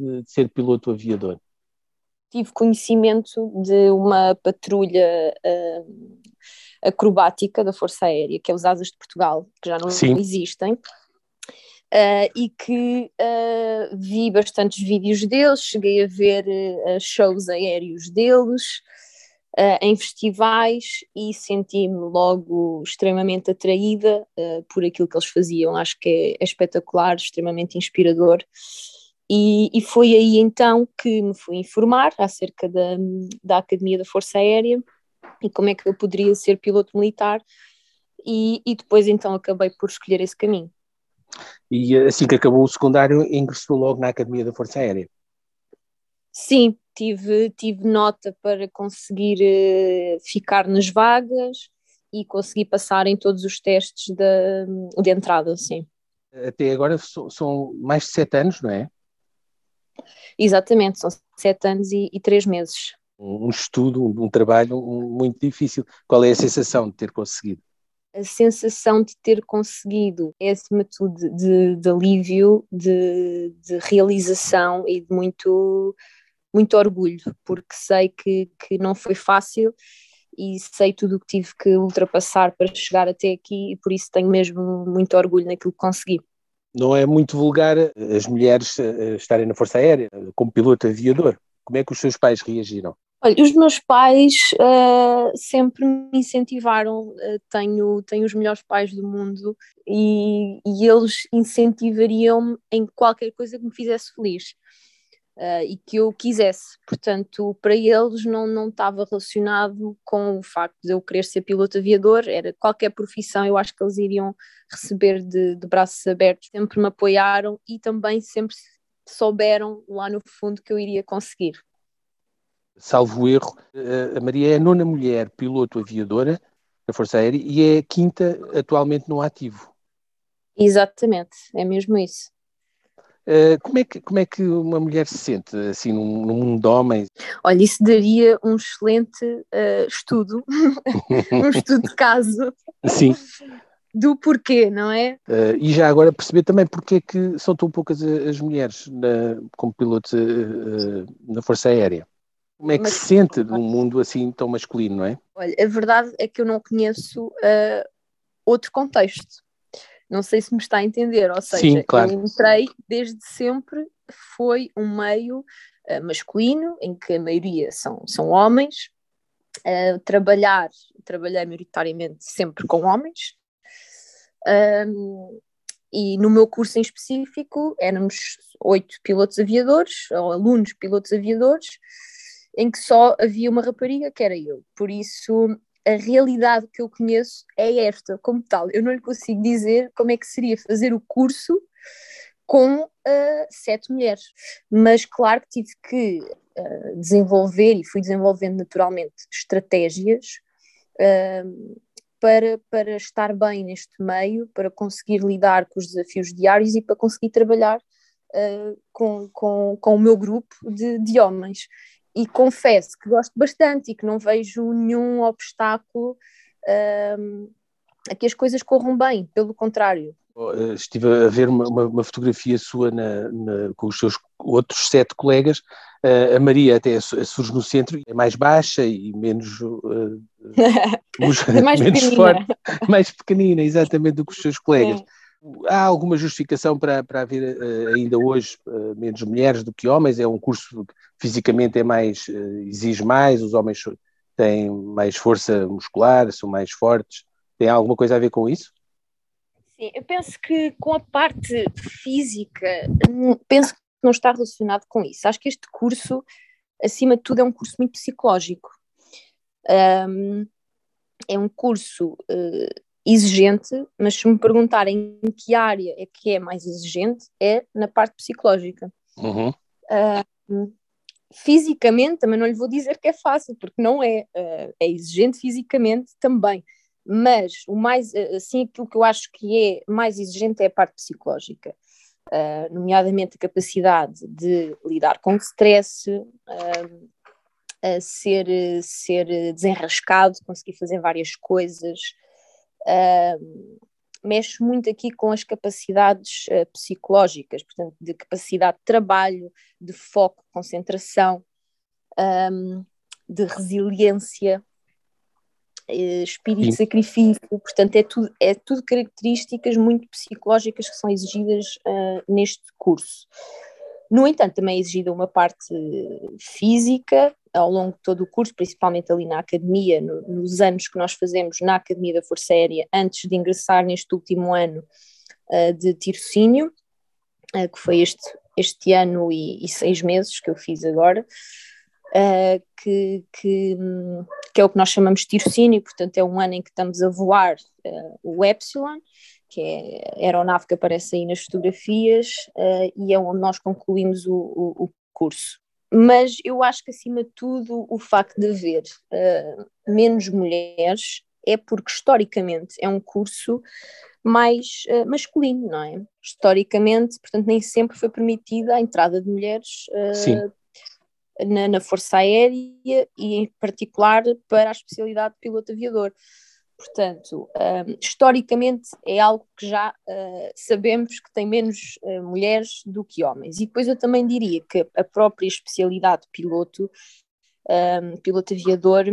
de ser piloto aviador? Tive conhecimento de uma patrulha uh, acrobática da Força Aérea, que é os Asas de Portugal, que já não Sim. existem, uh, e que uh, vi bastantes vídeos deles, cheguei a ver shows aéreos deles, uh, em festivais e senti-me logo extremamente atraída uh, por aquilo que eles faziam. Acho que é, é espetacular, extremamente inspirador. E, e, foi aí então que me fui informar acerca da, da Academia da Força Aérea e como é que eu poderia ser piloto militar. E, e depois então acabei por escolher esse caminho. E assim que acabou o secundário, ingressou logo na Academia da Força Aérea? Sim, tive, tive nota para conseguir uh, ficar nas vagas e conseguir passar em todos os testes de, de entrada, sim. Até agora são mais de sete anos, não é? Exatamente, são sete anos e, e três meses. Um estudo, um trabalho muito difícil. Qual é a sensação de ter conseguido? a sensação de ter conseguido é acima de tudo de, de alívio, de, de, realização e de muito muito orgulho, porque sei que, que não foi fácil e sei tudo o que tive que ultrapassar para chegar até aqui e por isso tenho mesmo muito orgulho naquilo que consegui. Não é muito vulgar as mulheres eh, estarem na Força Aérea como piloto aviador. Como é que os seus pais reagiram? Olha, os meus pais uh, sempre me incentivaram, uh, tenho, tenho os melhores pais do mundo e, e eles incentivariam-me em qualquer coisa que me fizesse feliz uh, e que eu quisesse. Portanto, para eles não, não estava relacionado com o facto de eu querer ser piloto aviador, era qualquer profissão, eu acho que eles iriam receber de, de braços abertos. Sempre me apoiaram e também sempre souberam lá no fundo que eu iria conseguir. Salvo erro, eh, a Maria é a nona mulher piloto aviadora da Força Aérea e é a quinta atualmente no ativo. Exatamente, é mesmo isso. Eh, como, é que, como é que uma mulher se sente assim num, num mundo de homens? Olha, isso daria um excelente uh, estudo, um estudo de caso. Sim. Do porquê, não é? Uh, e já agora perceber também porque é que são tão poucas as mulheres na, como pilotos na Força Aérea. Como é que Mas, se sente num mundo assim tão masculino, não é? Olha, a verdade é que eu não conheço outro contexto não sei se me está a entender, ou seja, Sim, claro. eu entrei desde sempre, foi um meio uh, masculino, em que a maioria são, são homens, uh, trabalhar, trabalhei maioritariamente sempre com homens, um, e no meu curso em específico éramos oito pilotos aviadores, ou alunos pilotos aviadores, em que só havia uma rapariga, que era eu. Por isso a realidade que eu conheço é esta, como tal. Eu não lhe consigo dizer como é que seria fazer o curso com uh, sete mulheres. Mas claro que tive que uh, desenvolver e fui desenvolvendo naturalmente estratégias uh, para, para estar bem neste meio, para conseguir lidar com os desafios diários e para conseguir trabalhar com, com, com o meu grupo de, de homens e confesso que gosto bastante e que não vejo nenhum obstáculo um, a que as coisas corram bem, pelo contrário. Eh, estive a ver uma, uma, uma fotografia sua na, na, com os seus outros sete colegas. Uh, a Maria até surge no centro, é mais baixa e menos, uh, mais menos forte, mais pequenina, exatamente, do que os seus colegas. Há alguma justificação para, para haver uh, ainda hoje uh, menos mulheres do que homens? É um curso que fisicamente é mais, uh, exige mais, os homens têm mais força muscular, são mais fortes. Tem alguma coisa a ver com isso? Sim, eu penso que com a parte física, penso que não está relacionado com isso. Acho que este curso, acima de tudo, é um curso muito psicológico. Um, é um curso uh, exigente, mas se me perguntarem em que área é que é mais exigente, é na parte psicológica. Uhum. Uh, fisicamente, também não lhe vou dizer que é fácil, porque não é. Uh, é exigente fisicamente também. Mas o mais, assim, aquilo que eu acho que é mais exigente é a parte psicológica. Uh, nomeadamente a capacidade de lidar com o stress, uh, ser, ser desenrascado, conseguir fazer várias coisas, mexe muito aqui com as capacidades uh, psicológicas, portanto, de capacidade de trabalho, de foco, concentração, um, de resiliência, uh, espírito de sacrifício, portanto, é tudo, é tudo características muito psicológicas que são exigidas uh, neste curso. No entanto, também é exigida uma parte física ao longo de todo o curso, principalmente ali na academia, no, nos anos que nós fazemos na Academia da Força Aérea, antes de ingressar neste último ano uh, de tirocínio, uh, que foi este, este ano e, e, seis meses que eu fiz agora, uh, que, que, que, é o que nós chamamos de tirocínio, portanto é um ano em que estamos a voar o Epsilon, que é a aeronave que aparece aí nas fotografias, uh, e é onde nós concluímos o, o, o, curso. Mas eu acho que, acima de tudo, o facto de haver uh, menos mulheres é porque, historicamente, é um curso mais uh, masculino, não é? Historicamente, portanto, nem sempre foi permitida a entrada de mulheres na, na Força Aérea e, em particular, para a especialidade de piloto aviador. Portanto, um, historicamente é algo que já uh, sabemos que tem menos uh, mulheres do que homens. E depois eu também diria que a própria especialidade de piloto, piloto aviador,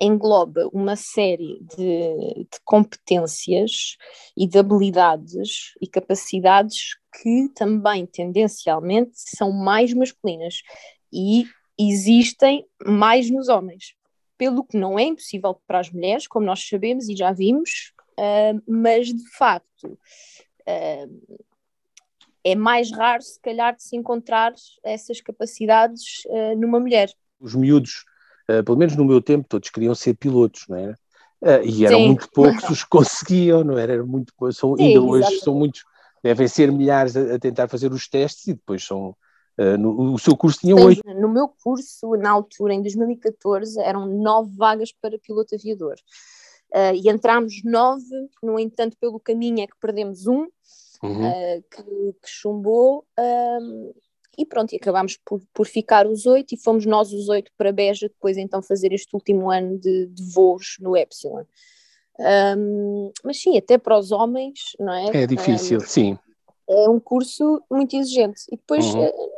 engloba uma série de, de, competências e de habilidades e capacidades que também tendencialmente são mais masculinas e existem mais nos homens pelo que não é impossível para as mulheres, como nós sabemos e já vimos, uh, mas de facto uh, é mais raro, se calhar, de se encontrar essas capacidades uh, numa mulher. Os miúdos, pelo menos no meu tempo, todos queriam ser pilotos, não era? e eram Sim. muito poucos os que conseguiam, não era? Muito, são, Sim, ainda hoje exatamente. são muitos, devem ser milhares a, a tentar fazer os testes e depois são Uh, no, o seu curso tinha oito. No meu curso, na altura, em 2014, eram nove vagas para piloto aviador. Uh, e entramos nove, no entanto, pelo caminho é que perdemos um, uhum. uh, que, que, chumbou, um, e pronto, e acabámos por, por ficar os oito, e fomos nós os oito para Beja, depois então fazer este último ano de, de voos no Epsilon. Um, mas sim, até para os homens, não é? É difícil, um, sim. É um curso muito exigente. E depois, uhum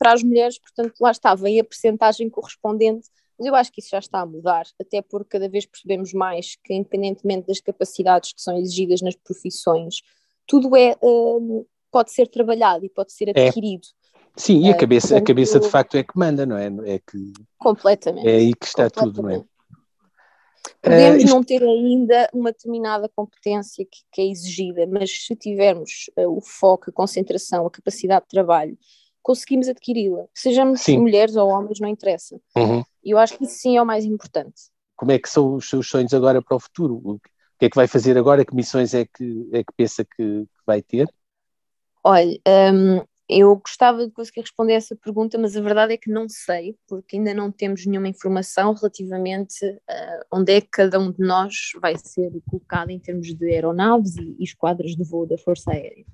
para as mulheres, portanto, lá está, vem a percentagem correspondente, mas eu acho que isso já está a mudar, até porque cada vez percebemos mais que, independentemente das capacidades que são exigidas nas profissões, tudo é, uh, pode ser trabalhado e pode ser é. adquirido. É. Sim, e a cabeça, uh, portanto, a cabeça de facto é que manda, não é? É, que, completamente. É aí que está tudo, não é? Podemos uh, isto... não ter ainda uma determinada competência que, que é exigida, mas se tivermos uh, o foco, a concentração, a capacidade de trabalho conseguimos adquiri-la. Sejamos sim. mulheres ou homens, não interessa. Uhum. E eu acho que isso sim é o mais importante. Como é que são os seus sonhos agora para o futuro? O que é que vai fazer agora? Que missões é que, é que pensa que, vai ter? Olha, um, eu gostava de conseguir responder essa pergunta, mas a verdade é que não sei, porque ainda não temos nenhuma informação relativamente a onde é que cada um de nós vai ser colocado em termos de aeronaves e, e esquadras de voo da Força Aérea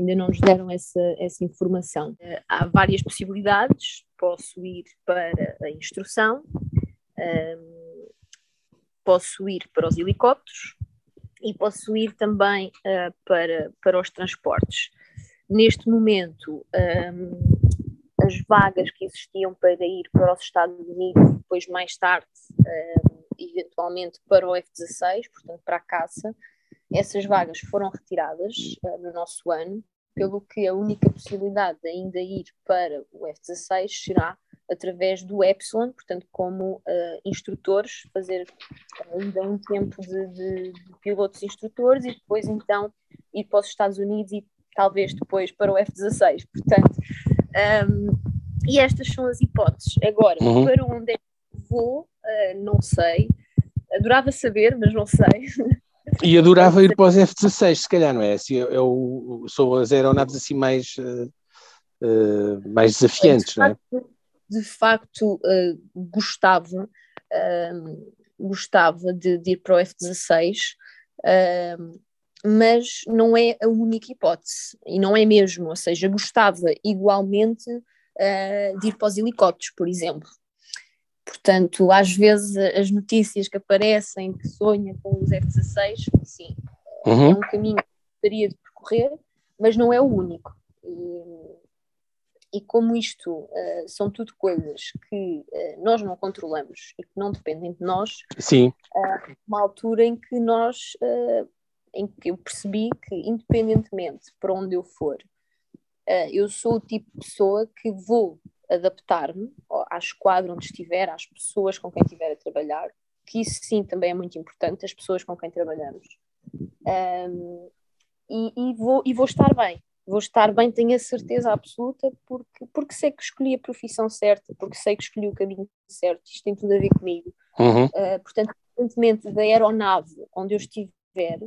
ainda não nos deram essa, essa informação. Eh, há várias possibilidades, posso ir para a instrução, um, posso ir para os helicópteros e posso ir também uh, para, para os transportes. Neste momento, um, as vagas que existiam para ir para os Estados Unidos, depois mais tarde, um, eventualmente para o F-16, portanto para a caça, essas vagas foram retiradas uh, no nosso ano, pelo que a única possibilidade de ainda ir para o F-16 será através do Epsilon, portanto, como uh, instrutores, fazer ainda um tempo de, de, de, pilotos instrutores e depois então ir para os Estados Unidos e talvez depois para o F-16. Portanto, um, e estas são as hipóteses. Agora, uhum. para onde é que vou, uh, não sei. Adorava saber, mas não sei. E adorava ir para os F-16, se calhar, não é? Assim, eu, sou as aeronaves assim mais, uh, uh, mais desafiantes, de facto, não é? De facto, uh, gostava, gostava de, de, ir para o F-16, mas não é a única hipótese, e não é mesmo, ou seja, gostava igualmente de ir para os helicópteros, por exemplo. Portanto, às vezes as notícias que aparecem que sonha com os F-16, sim, uhum. é um caminho que gostaria de percorrer, mas não é o único. E, e como isto uh, são tudo coisas que uh, nós não controlamos e que não dependem de nós, Sim. Uh, uma altura em que nós, em que eu percebi que independentemente para onde eu for, eu sou o tipo de pessoa que vou adaptar-me à esquadra onde estiver, às pessoas com quem estiver a trabalhar, que isso sim também é muito importante, as pessoas com quem trabalhamos. Um, e, e, vou, e vou estar bem. Vou estar bem, tenho a certeza absoluta, porque, porque sei que escolhi a profissão certa, porque sei que escolhi o caminho certo, isto tem tudo a ver comigo. Uhum. Uh, portanto, independentemente da aeronave onde eu estiver,